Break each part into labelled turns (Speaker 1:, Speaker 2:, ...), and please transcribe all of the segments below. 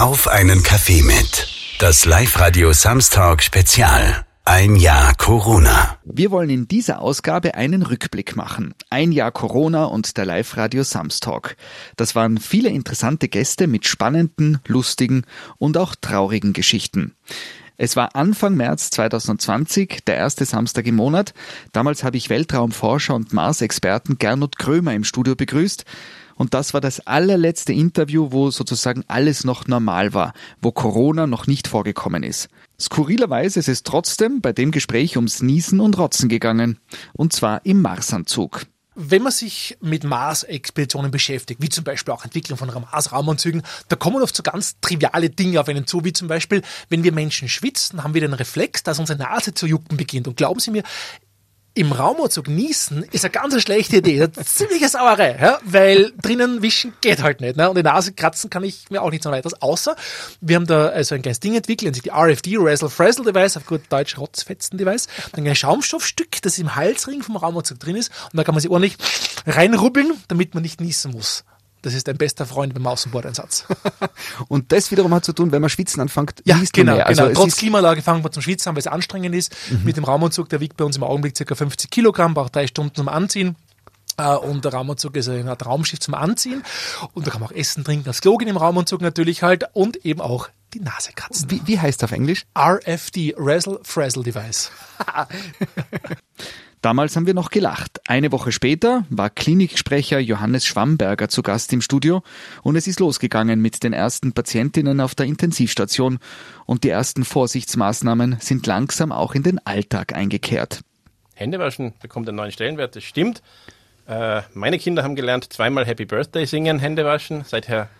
Speaker 1: Auf einen Kaffee mit. Das Live-Radio Samstag Spezial. Ein Jahr Corona.
Speaker 2: Wir wollen in dieser Ausgabe einen Rückblick machen. Ein Jahr Corona und der Live-Radio Samstag. Das waren viele interessante Gäste mit spannenden, lustigen und auch traurigen Geschichten. Es war Anfang März 2020, der erste Samstag im Monat. Damals habe ich Weltraumforscher und Mars-Experten Gernot Krömer im Studio begrüßt. Und das war das allerletzte Interview, wo sozusagen alles noch normal war, wo Corona noch nicht vorgekommen ist. Skurrilerweise ist es trotzdem bei dem Gespräch ums Niesen und Rotzen gegangen. Und zwar im Marsanzug.
Speaker 3: Wenn man sich mit Mars-Expeditionen beschäftigt, wie zum Beispiel auch Entwicklung von Mars-Raumanzügen, da kommen oft so ganz triviale Dinge auf einen zu, wie zum Beispiel, wenn wir Menschen schwitzen, haben wir den Reflex, dass unsere Nase zu jucken beginnt. Und glauben Sie mir, im Raumanzug niesen ist eine ganz schlechte Idee. Eine ziemliche Sauerei, ja? weil drinnen wischen geht halt nicht. Ne? Und die Nase kratzen kann ich mir auch nicht so weiteres. Außer, wir haben da also ein kleines Ding entwickelt, sich die RFD, Razzle Frazzle Device, auf gut Deutsch Rotzfetzen Device. Dann ein Schaumstoffstück, das im Halsring vom Raumanzug drin ist. Und da kann man sich ordentlich reinrubbeln, damit man nicht niesen muss. Das ist dein bester Freund beim Außenbordeinsatz.
Speaker 2: und das wiederum hat zu tun, wenn man schwitzen anfängt,
Speaker 3: ja, genau, mehr. Also genau. Trotz Klimalage fangen wir zum Schwitzen an, weil es anstrengend ist. Mhm. Mit dem Raumanzug, der wiegt bei uns im Augenblick ca. 50 Kilogramm, braucht drei Stunden zum Anziehen. Äh, und der Raumanzug ist Art Raumschiff zum Anziehen. Und da kann man auch essen, trinken, das Klo gehen im Raumanzug natürlich halt und eben auch die Nase kratzen.
Speaker 2: Wie, wie heißt das auf Englisch?
Speaker 3: RFD, Razzle Frazzle Device.
Speaker 2: Damals haben wir noch gelacht. Eine Woche später war Kliniksprecher Johannes Schwamberger zu Gast im Studio und es ist losgegangen mit den ersten Patientinnen auf der Intensivstation und die ersten Vorsichtsmaßnahmen sind langsam auch in den Alltag eingekehrt.
Speaker 4: Händewaschen bekommt einen neuen Stellenwert, das stimmt. Äh, meine Kinder haben gelernt, zweimal Happy Birthday singen, Händewaschen. Seither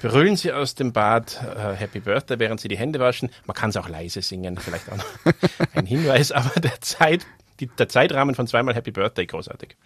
Speaker 4: brüllen sie aus dem Bad äh, Happy Birthday, während sie die Hände waschen. Man kann es auch leise singen, vielleicht auch noch ein Hinweis, aber der Zeit die, der Zeitrahmen von zweimal Happy Birthday großartig.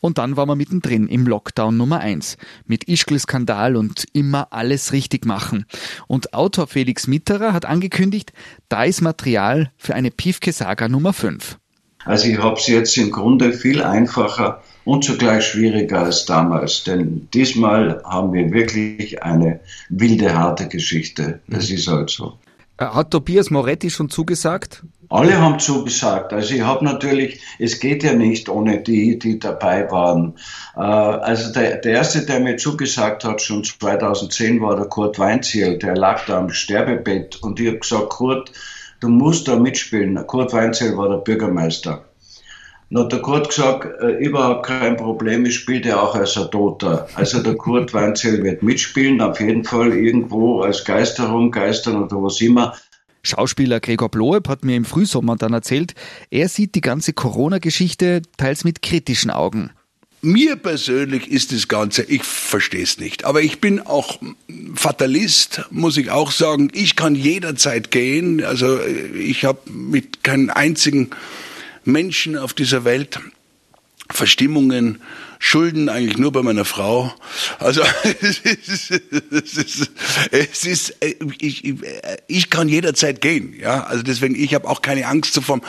Speaker 2: Und dann waren wir mittendrin im Lockdown Nummer 1 mit Ischgl-Skandal und immer alles richtig machen. Und Autor Felix Mitterer hat angekündigt, da ist Material für eine Piefke-Saga Nummer 5.
Speaker 5: Also ich habe es jetzt im Grunde viel einfacher und zugleich schwieriger als damals, denn diesmal haben wir wirklich eine wilde, harte Geschichte. Das mhm. ist halt so.
Speaker 2: Äh, hat Tobias Moretti schon zugesagt?
Speaker 5: Alle haben zugesagt. Also ich habe natürlich, es geht ja nicht ohne die, die dabei waren. Äh, also der, der erste, der mir zugesagt hat, schon 2010, war der Kurt Weinziel. Der lag da am Sterbebett und ich habe gesagt, Kurt, du musst da mitspielen. Kurt Weinziel war der Bürgermeister. Hat der Kurt gesagt, äh, überhaupt kein Problem, ich spiele auch als ein Toter. Also der Kurt Weinzel wird mitspielen, auf jeden Fall irgendwo als Geisterung, Geistern oder was immer.
Speaker 2: Schauspieler Gregor Bloeb hat mir im Frühsommer dann erzählt, er sieht die ganze Corona-Geschichte teils mit kritischen Augen.
Speaker 6: Mir persönlich ist das Ganze, ich verstehe es nicht. Aber ich bin auch Fatalist, muss ich auch sagen. Ich kann jederzeit gehen. Also ich habe mit keinem einzigen Menschen auf dieser Welt Verstimmungen, Schulden eigentlich nur bei meiner Frau. Also es ist, es ist, es ist ich, ich kann jederzeit gehen. Ja, also deswegen ich habe auch keine Angst so vom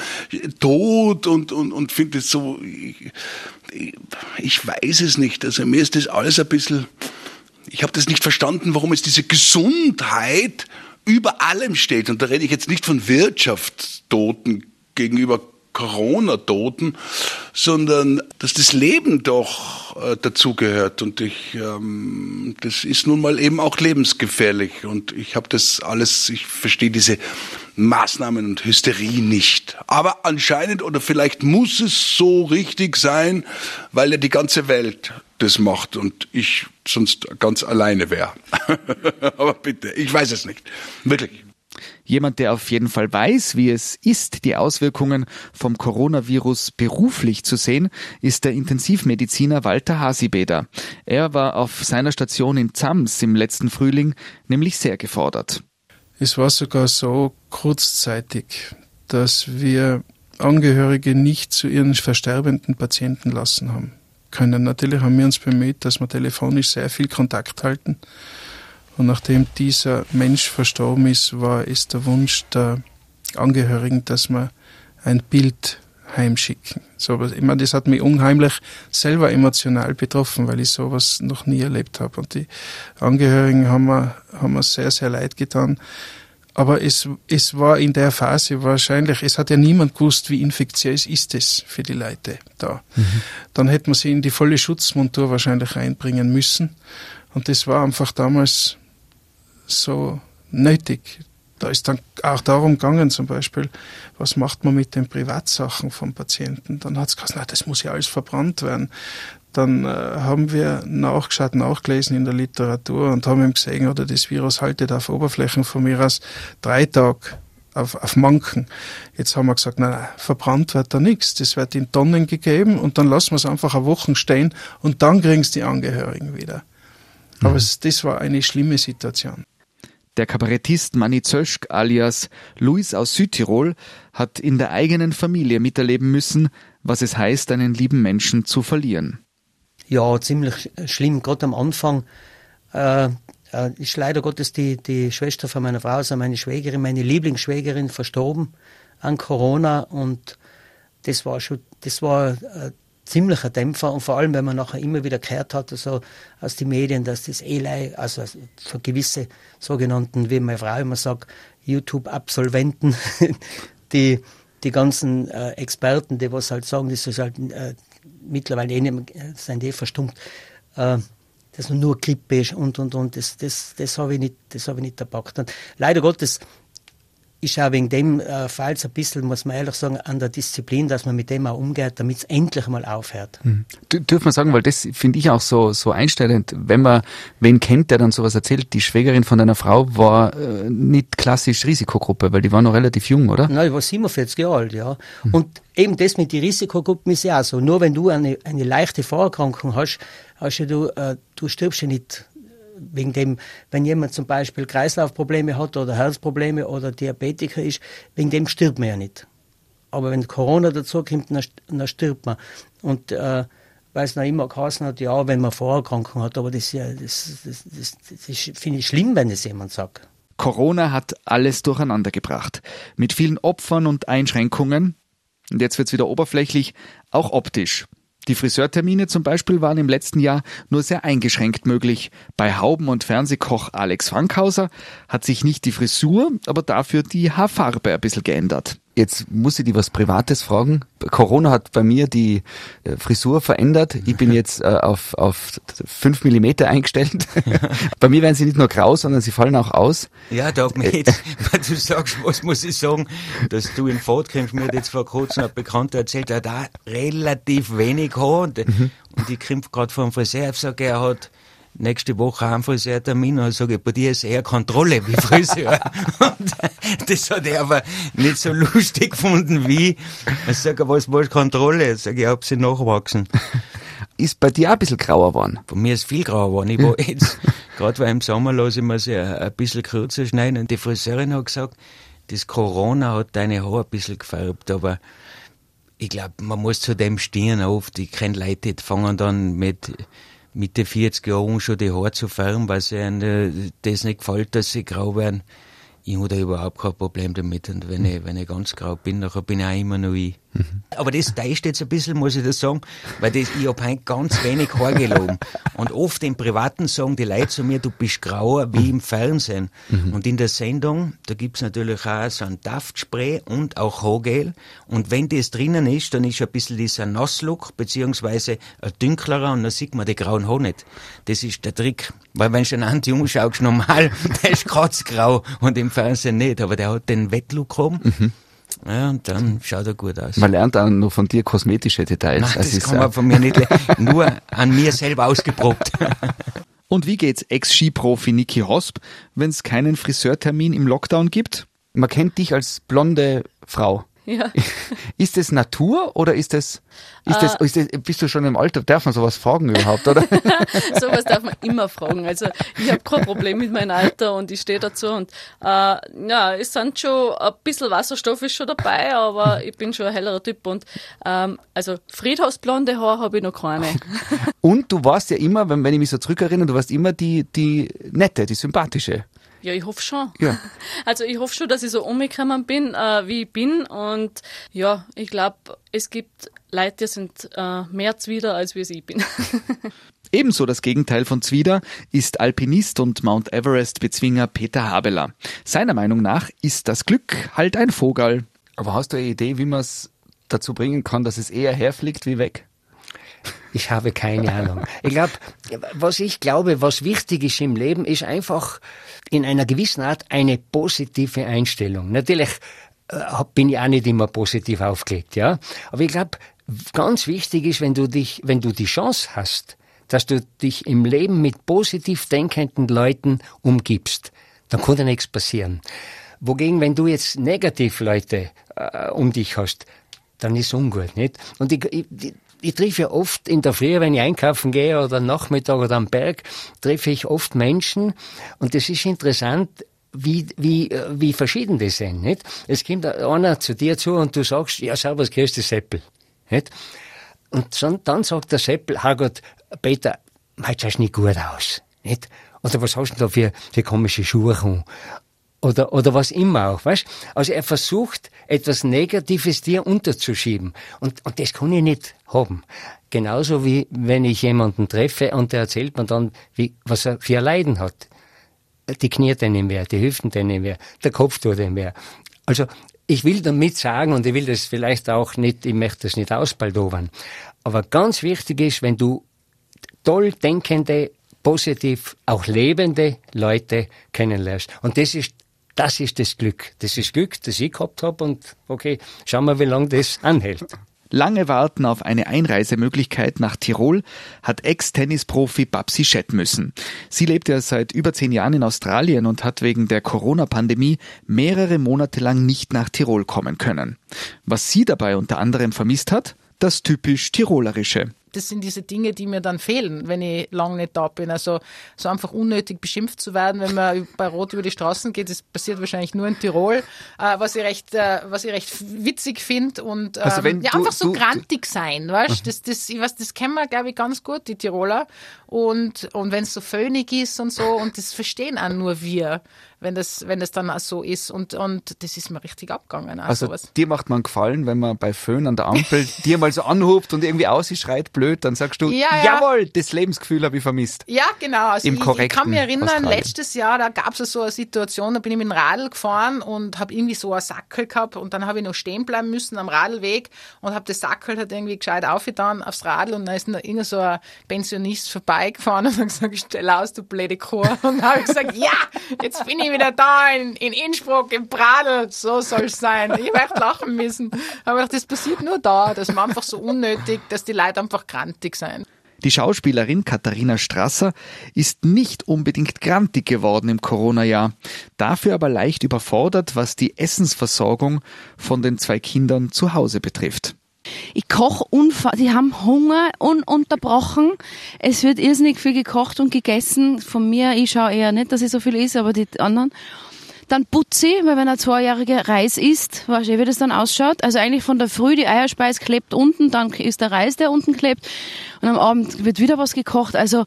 Speaker 6: Tod und und und finde es so. Ich, ich weiß es nicht. Also mir ist das alles ein bisschen. Ich habe das nicht verstanden, warum es diese Gesundheit über allem steht. Und da rede ich jetzt nicht von Wirtschaftstoten gegenüber Corona-Toten, sondern dass das Leben doch äh, dazugehört. Und ich, ähm, das ist nun mal eben auch lebensgefährlich. Und ich habe das alles, ich verstehe diese Maßnahmen und Hysterie nicht. Aber anscheinend oder vielleicht muss es so richtig sein, weil ja die ganze Welt das macht und ich sonst ganz alleine wäre. Aber bitte, ich weiß es nicht. Wirklich.
Speaker 2: Jemand, der auf jeden Fall weiß, wie es ist, die Auswirkungen vom Coronavirus beruflich zu sehen, ist der Intensivmediziner Walter Hasibeder. Er war auf seiner Station in Zams im letzten Frühling nämlich sehr gefordert.
Speaker 7: Es war sogar so kurzzeitig, dass wir Angehörige nicht zu ihren versterbenden Patienten lassen haben können. Natürlich haben wir uns bemüht, dass wir telefonisch sehr viel Kontakt halten und nachdem dieser Mensch verstorben ist, war es der Wunsch der Angehörigen, dass man ein Bild heimschicken. So, ich meine, das hat mich unheimlich selber emotional betroffen, weil ich sowas noch nie erlebt habe. Und die Angehörigen haben mir, haben mir sehr, sehr leid getan. Aber es, es war in der Phase wahrscheinlich, es hat ja niemand gewusst, wie infektiös ist es für die Leute da. Mhm. Dann hätte man sie in die volle Schutzmontur wahrscheinlich reinbringen müssen. Und das war einfach damals so nötig. Da ist dann auch darum gegangen, zum Beispiel, was macht man mit den Privatsachen vom Patienten? Dann hat es gesagt, na, das muss ja alles verbrannt werden. Dann äh, haben wir nachgeschaut, nachgelesen in der Literatur und haben ihm gesehen, oder das Virus haltet auf Oberflächen von mir aus drei Tage auf, auf Manken. Jetzt haben wir gesagt, nein, nein, verbrannt wird da nichts. Das wird in Tonnen gegeben und dann lassen wir es einfach eine Woche stehen und dann kriegen es die Angehörigen wieder. Aber mhm. es, das war eine schlimme Situation.
Speaker 2: Der Kabarettist Manny Zöschk alias Luis aus Südtirol hat in der eigenen Familie miterleben müssen, was es heißt, einen lieben Menschen zu verlieren.
Speaker 8: Ja, ziemlich schlimm. Gerade am Anfang äh, äh, ist leider Gottes die, die Schwester von meiner Frau, also meine Schwägerin, meine Lieblingsschwägerin, verstorben an Corona und das war schon, das war äh, ziemlicher Dämpfer und vor allem, wenn man nachher immer wieder gehört hat, also aus den Medien, dass das Eli, also für gewisse sogenannten, wie meine Frau immer sagt, YouTube-Absolventen, die, die ganzen äh, Experten, die was halt sagen, das ist halt äh, mittlerweile eh nicht mehr, sind eh verstummt, äh, dass nur Grippe ist und und und, das, das, das habe ich nicht, das habe ich nicht erpackt. Und leider Gottes ist auch wegen dem äh, Fall so ein bisschen, muss man ehrlich sagen, an der Disziplin, dass man mit dem auch umgeht, damit es endlich mal aufhört.
Speaker 2: Mhm. Dürfen wir sagen, weil das finde ich auch so, so einstellend, wenn man wen kennt, der dann sowas erzählt, die Schwägerin von deiner Frau war äh, nicht klassisch Risikogruppe, weil die war noch relativ jung, oder?
Speaker 8: Nein, die war 47 Jahre alt, ja. Mhm. Und eben das mit den Risikogruppen ist ja auch so. Nur wenn du eine, eine leichte Vorerkrankung hast, hast du, äh, du stirbst ja nicht wegen dem, wenn jemand zum Beispiel Kreislaufprobleme hat oder Herzprobleme oder Diabetiker ist, wegen dem stirbt man ja nicht. Aber wenn Corona dazu kommt, dann, dann stirbt man. Und äh, weil es noch immer geheißen hat, ja, wenn man Vorerkrankungen hat, aber das, ja, das, das, das, das finde ich schlimm, wenn es jemand sagt.
Speaker 2: Corona hat alles durcheinander gebracht. Mit vielen Opfern und Einschränkungen. Und jetzt wird es wieder oberflächlich, auch optisch. Die Friseurtermine zum Beispiel waren im letzten Jahr nur sehr eingeschränkt möglich. Bei Hauben- und Fernsehkoch Alex Frankhauser hat sich nicht die Frisur, aber dafür die Haarfarbe ein bisschen geändert. Jetzt muss ich dir was Privates fragen. Corona hat bei mir die äh, Frisur verändert. Ich bin jetzt äh, auf, auf fünf Millimeter eingestellt. bei mir werden sie nicht nur grau, sondern sie fallen auch aus.
Speaker 9: Ja, Doc, äh, wenn du sagst, was muss ich sagen, dass du in kommst. Mir hat jetzt vor kurzem ein Bekannter erzählt, er hat da relativ wenig Haar und, mhm. und ich kämpfe gerade vom Friseur. Ich sage, er hat nächste Woche haben Friseurtermin und sage ich, bei dir ist eher Kontrolle wie Friseur. und das hat er aber nicht so lustig gefunden wie, ich sage, was war Kontrolle? Ich sage, ich hab sie nachwachsen.
Speaker 2: Ist bei dir auch ein bisschen grauer geworden?
Speaker 9: Bei mir ist viel grauer geworden. Ich war jetzt, gerade weil im Sommer lasse ich mir sie ein bisschen kürzer schneiden und die Friseurin hat gesagt, das Corona hat deine Haare ein bisschen gefärbt, aber ich glaube, man muss zu dem stehen oft. Ich kenne Leute, die fangen dann mit Mitte 40 Jahren schon die Haare zu färben, weil sie ihnen das nicht gefällt, dass sie grau werden. Ich habe da überhaupt kein Problem damit. Und wenn ich, wenn ich ganz grau bin, dann bin ich auch immer noch ich. Mhm. Aber das täuscht jetzt ein bisschen, muss ich das sagen, weil das, ich habe heute ganz wenig Haar gelogen. Und oft im Privaten sagen die Leute zu mir, du bist grauer wie im Fernsehen. Mhm. Und in der Sendung, da gibt's natürlich auch so ein Duftspray und auch Haargel. Und wenn das drinnen ist, dann ist ein bisschen dieser Nasslook, beziehungsweise ein dünklerer und dann sieht man die grauen Haare nicht. Das ist der Trick. Weil wenn du einen Anti umschaust, normal, der ist kratzgrau und im Fernsehen nicht, aber der hat den Wettlook oben. Mhm. Ja, und dann schaut er gut aus.
Speaker 2: Man lernt auch noch von dir kosmetische Details.
Speaker 9: Nein, das, das kann man von mir nicht nur an mir selber ausgeprobt.
Speaker 2: Und wie geht's Ex-Skiprofi Niki Hosp, wenn es keinen Friseurtermin im Lockdown gibt? Man kennt dich als blonde Frau. Ja. Ist es Natur oder ist es, ist, äh, das, ist das, bist du schon im Alter? Darf man sowas fragen überhaupt, oder?
Speaker 10: sowas darf man immer fragen. Also ich habe kein Problem mit meinem Alter und ich stehe dazu und äh, ja, es sind schon ein bisschen Wasserstoff ist schon dabei, aber ich bin schon ein hellerer Typ und ähm, also Friedhausblonde Haar habe ich noch keine.
Speaker 2: und du warst ja immer, wenn, wenn ich mich so zurückerinnere, du warst immer die, die nette, die sympathische.
Speaker 10: Ja, ich hoffe schon.
Speaker 2: Ja.
Speaker 10: Also ich hoffe schon, dass ich so umgekommen bin, äh, wie ich bin. Und ja, ich glaube, es gibt Leute, die sind äh, mehr Zwider, als wie ich bin.
Speaker 2: Ebenso das Gegenteil von Zwider ist Alpinist und Mount Everest-Bezwinger Peter Habeler. Seiner Meinung nach ist das Glück halt ein Vogel.
Speaker 11: Aber hast du eine Idee, wie man es dazu bringen kann, dass es eher herfliegt wie weg?
Speaker 12: Ich habe keine Ahnung. Ich glaube, was ich glaube, was wichtig ist im Leben, ist einfach in einer gewissen Art eine positive Einstellung. Natürlich äh, bin ich auch nicht immer positiv aufgelegt, ja. Aber ich glaube, ganz wichtig ist, wenn du dich, wenn du die Chance hast, dass du dich im Leben mit positiv denkenden Leuten umgibst, dann kann dir nichts passieren. Wogegen, wenn du jetzt negativ Leute äh, um dich hast, dann ist ungut, nicht? Und ich, ich, ich treffe ja oft in der Früh, wenn ich einkaufen gehe oder am Nachmittag oder am Berg, treffe ich oft Menschen und das ist interessant, wie, wie, wie verschieden die sind, nicht? Es kommt einer zu dir zu und du sagst, ja, servus, grüß dich, Seppel, nicht? Und dann sagt der Seppel, Herrgott, Peter, heute schaust nicht gut aus, nicht? Oder was hast du da für, für komische Schuhe oder, oder was immer auch, weißt? Also er versucht, etwas Negatives dir unterzuschieben. Und, und das kann ich nicht haben. Genauso wie wenn ich jemanden treffe und der erzählt mir dann, wie, was er für Leiden hat. Die Knie ihm weh, die Hüften ihm weh, der Kopf tut ihm weh. Also, ich will damit sagen, und ich will das vielleicht auch nicht, ich möchte das nicht ausbaldowern, aber ganz wichtig ist, wenn du toll denkende, positiv auch lebende Leute kennenlernst. Und das ist das ist das Glück. Das ist Glück, das ich gehabt habe und okay, schauen wir, wie lange das anhält.
Speaker 2: Lange warten auf eine Einreisemöglichkeit nach Tirol hat Ex-Tennisprofi Babsi Schett müssen. Sie lebt ja seit über zehn Jahren in Australien und hat wegen der Corona-Pandemie mehrere Monate lang nicht nach Tirol kommen können. Was sie dabei unter anderem vermisst hat? Das typisch Tirolerische
Speaker 13: das sind diese Dinge, die mir dann fehlen, wenn ich lange nicht da bin. Also so einfach unnötig beschimpft zu werden, wenn man bei Rot über die Straßen geht, das passiert wahrscheinlich nur in Tirol, äh, was ich recht, äh, was ich recht witzig finde und ähm, also ja, du, einfach so du, grantig sein, weißt? Das, das, ich weiß, das kennen wir, glaube ich, ganz gut, die Tiroler. Und, und wenn es so föhnig ist und so, und das verstehen auch nur wir wenn das, wenn das dann auch so ist. Und, und das ist mir richtig abgegangen.
Speaker 11: Also sowas. dir macht man gefallen, wenn man bei Föhn an der Ampel dir mal so anhubt und irgendwie ausschreit blöd, dann sagst du, ja, ja. jawohl, das Lebensgefühl habe ich vermisst.
Speaker 13: Ja, genau. Also Im ich, ich kann mich erinnern, Australien. letztes Jahr, da gab es so eine Situation, da bin ich mit dem Radl gefahren und habe irgendwie so einen Sackel gehabt und dann habe ich noch stehen bleiben müssen am Radlweg und habe das Sackel halt irgendwie gescheit aufgetan aufs Radl und dann ist irgend so ein Pensionist vorbeigefahren und hat gesagt, stell aus, du blöde Kuh. Und dann habe ich gesagt, ja, jetzt bin ich wieder da in, in Innsbruck, im Pradel, so soll es sein. Ich werde lachen müssen. Aber das passiert nur da, das ist einfach so unnötig, dass die Leute einfach grantig sein.
Speaker 2: Die Schauspielerin Katharina Strasser ist nicht unbedingt grantig geworden im Corona-Jahr, dafür aber leicht überfordert, was die Essensversorgung von den zwei Kindern zu Hause betrifft.
Speaker 14: Ich koche unfassbar. Die haben Hunger ununterbrochen. Es wird irrsinnig viel gekocht und gegessen. Von mir, ich schaue eher nicht, dass ich so viel esse, aber die anderen. Dann putze ich, weil wenn ein zweijähriger Reis isst, weißt du, wie das dann ausschaut. Also eigentlich von der Früh, die Eierspeis klebt unten, dann ist der Reis, der unten klebt. Und am Abend wird wieder was gekocht. Also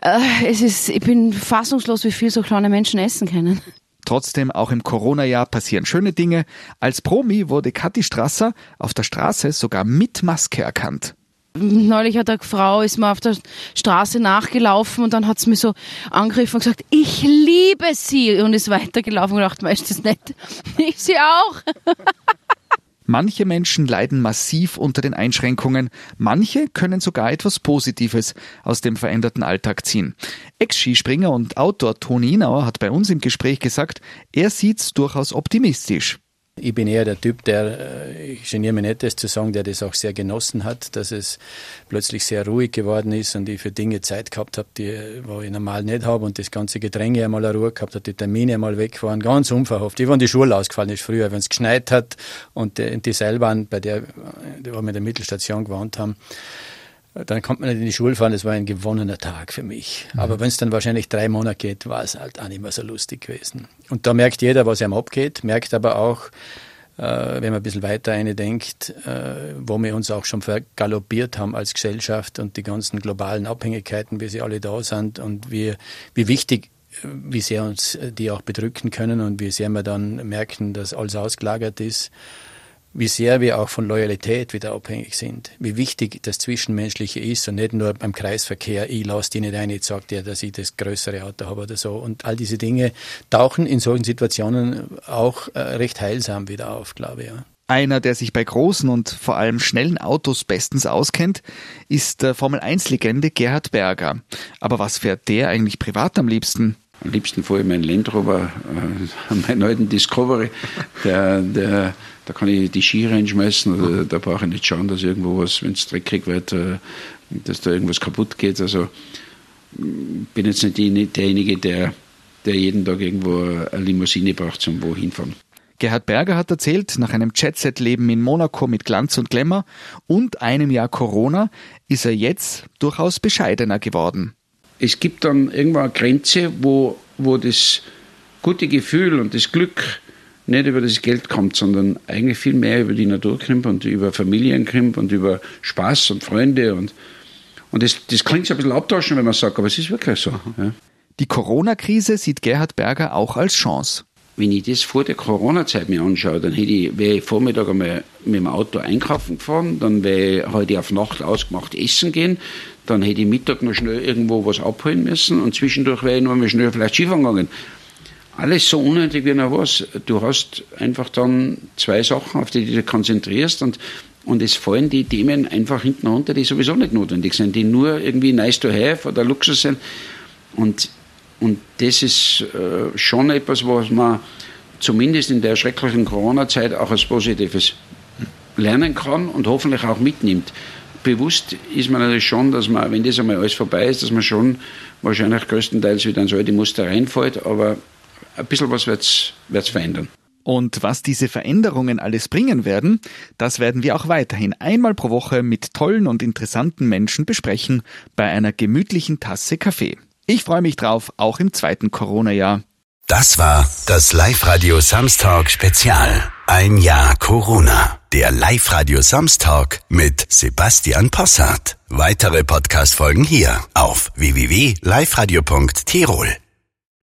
Speaker 14: äh, es ist, ich bin fassungslos, wie viel so kleine Menschen essen können.
Speaker 2: Trotzdem, auch im Corona-Jahr passieren schöne Dinge. Als Promi wurde Kathi Strasser auf der Straße sogar mit Maske erkannt.
Speaker 14: Neulich hat eine Frau, ist mir auf der Straße nachgelaufen und dann hat sie mich so angegriffen und gesagt, ich liebe sie und ist weitergelaufen und gedacht, weißt du das nicht? Ich sie auch.
Speaker 2: Manche Menschen leiden massiv unter den Einschränkungen, manche können sogar etwas Positives aus dem veränderten Alltag ziehen. Ex-Skispringer und Autor Toni Inauer hat bei uns im Gespräch gesagt, er sieht's durchaus optimistisch.
Speaker 15: Ich bin eher der Typ, der, äh, ich geniere mich nicht, das zu sagen, der das auch sehr genossen hat, dass es plötzlich sehr ruhig geworden ist und ich für Dinge Zeit gehabt habe, die wo ich normal nicht habe und das ganze Gedränge einmal eine Ruhe gehabt hat, die Termine einmal weg waren, ganz unverhofft. Ich war in die Schule ausgefallen ist früher, wenn es geschneit hat und die, Seilbahn, bei der, wo wir in der Mittelstation gewohnt haben, dann kommt man nicht in die Schule fahren, das war ein gewonnener Tag für mich. Mhm. Aber wenn es dann wahrscheinlich drei Monate geht, war es halt auch nicht mehr so lustig gewesen. Und da merkt jeder, was ihm abgeht, merkt aber auch, äh, wenn man ein bisschen weiter eine denkt, äh, wo wir uns auch schon vergaloppiert haben als Gesellschaft und die ganzen globalen Abhängigkeiten, wie sie alle da sind und wie, wie wichtig wie sehr uns die auch bedrücken können und wie sehr wir dann merken, dass alles ausgelagert ist wie sehr wir auch von Loyalität wieder abhängig sind, wie wichtig das Zwischenmenschliche ist und nicht nur beim Kreisverkehr, ich lasse die nicht ein, jetzt sagt der, dass ich das größere Auto habe oder so. Und all diese Dinge tauchen in solchen Situationen auch äh, recht heilsam wieder auf, glaube ich. Ja.
Speaker 2: Einer, der sich bei großen und vor allem schnellen Autos bestens auskennt, ist der Formel-1-Legende Gerhard Berger. Aber was fährt der eigentlich privat am liebsten?
Speaker 16: Am liebsten fahre ich meinen Land Rover, äh, meinen alten Discovery. Der, der, da kann ich die Ski reinschmeißen, oder da brauche ich nicht schauen, dass irgendwo was, wenn es dreckig wird, äh, dass da irgendwas kaputt geht. Also bin jetzt nicht derjenige, der, der jeden Tag irgendwo eine Limousine braucht zum wohin fahren.
Speaker 2: Gerhard Berger hat erzählt, nach einem Jet-Set-Leben in Monaco mit Glanz und Glamour und einem Jahr Corona ist er jetzt durchaus bescheidener geworden
Speaker 16: es gibt dann irgendwann eine Grenze, wo, wo das gute Gefühl und das Glück nicht über das Geld kommt, sondern eigentlich viel mehr über die Natur kommt und über Familien kommt und über Spaß und Freunde. Und, und das, das klingt so ein bisschen abtauschen, wenn man sagt, aber es ist wirklich so. Ja.
Speaker 2: Die Corona-Krise sieht Gerhard Berger auch als Chance.
Speaker 16: Wenn ich das vor der Corona-Zeit mir anschaue, dann hätte ich, wäre ich Vormittag einmal mit dem Auto einkaufen gefahren, dann wäre ich heute auf Nacht ausgemacht essen gehen, dann hätte ich Mittag noch schnell irgendwo was abholen müssen und zwischendurch wäre ich noch mal schnell vielleicht Skifahren gegangen. Alles so unnötig wie noch was. Du hast einfach dann zwei Sachen, auf die du dich konzentrierst und, und es fallen die Themen einfach hinten runter, die sowieso nicht notwendig sind, die nur irgendwie nice to have oder Luxus sind. Und, und das ist äh, schon etwas, was man zumindest in der schrecklichen Corona-Zeit auch als Positives lernen kann und hoffentlich auch mitnimmt bewusst ist man natürlich schon, dass man, wenn das einmal alles vorbei ist, dass man schon wahrscheinlich größtenteils wieder in so alte Muster reinfällt, aber ein bisschen was wird es verändern.
Speaker 2: Und was diese Veränderungen alles bringen werden, das werden wir auch weiterhin einmal pro Woche mit tollen und interessanten Menschen besprechen bei einer gemütlichen Tasse Kaffee. Ich freue mich drauf, auch im zweiten Corona-Jahr.
Speaker 1: Das war das Live-Radio Samstag Spezial. Ein Jahr Corona. Der Live-Radio Samstag mit Sebastian Possart. Weitere Podcast-Folgen hier auf www.liveradio.tirol.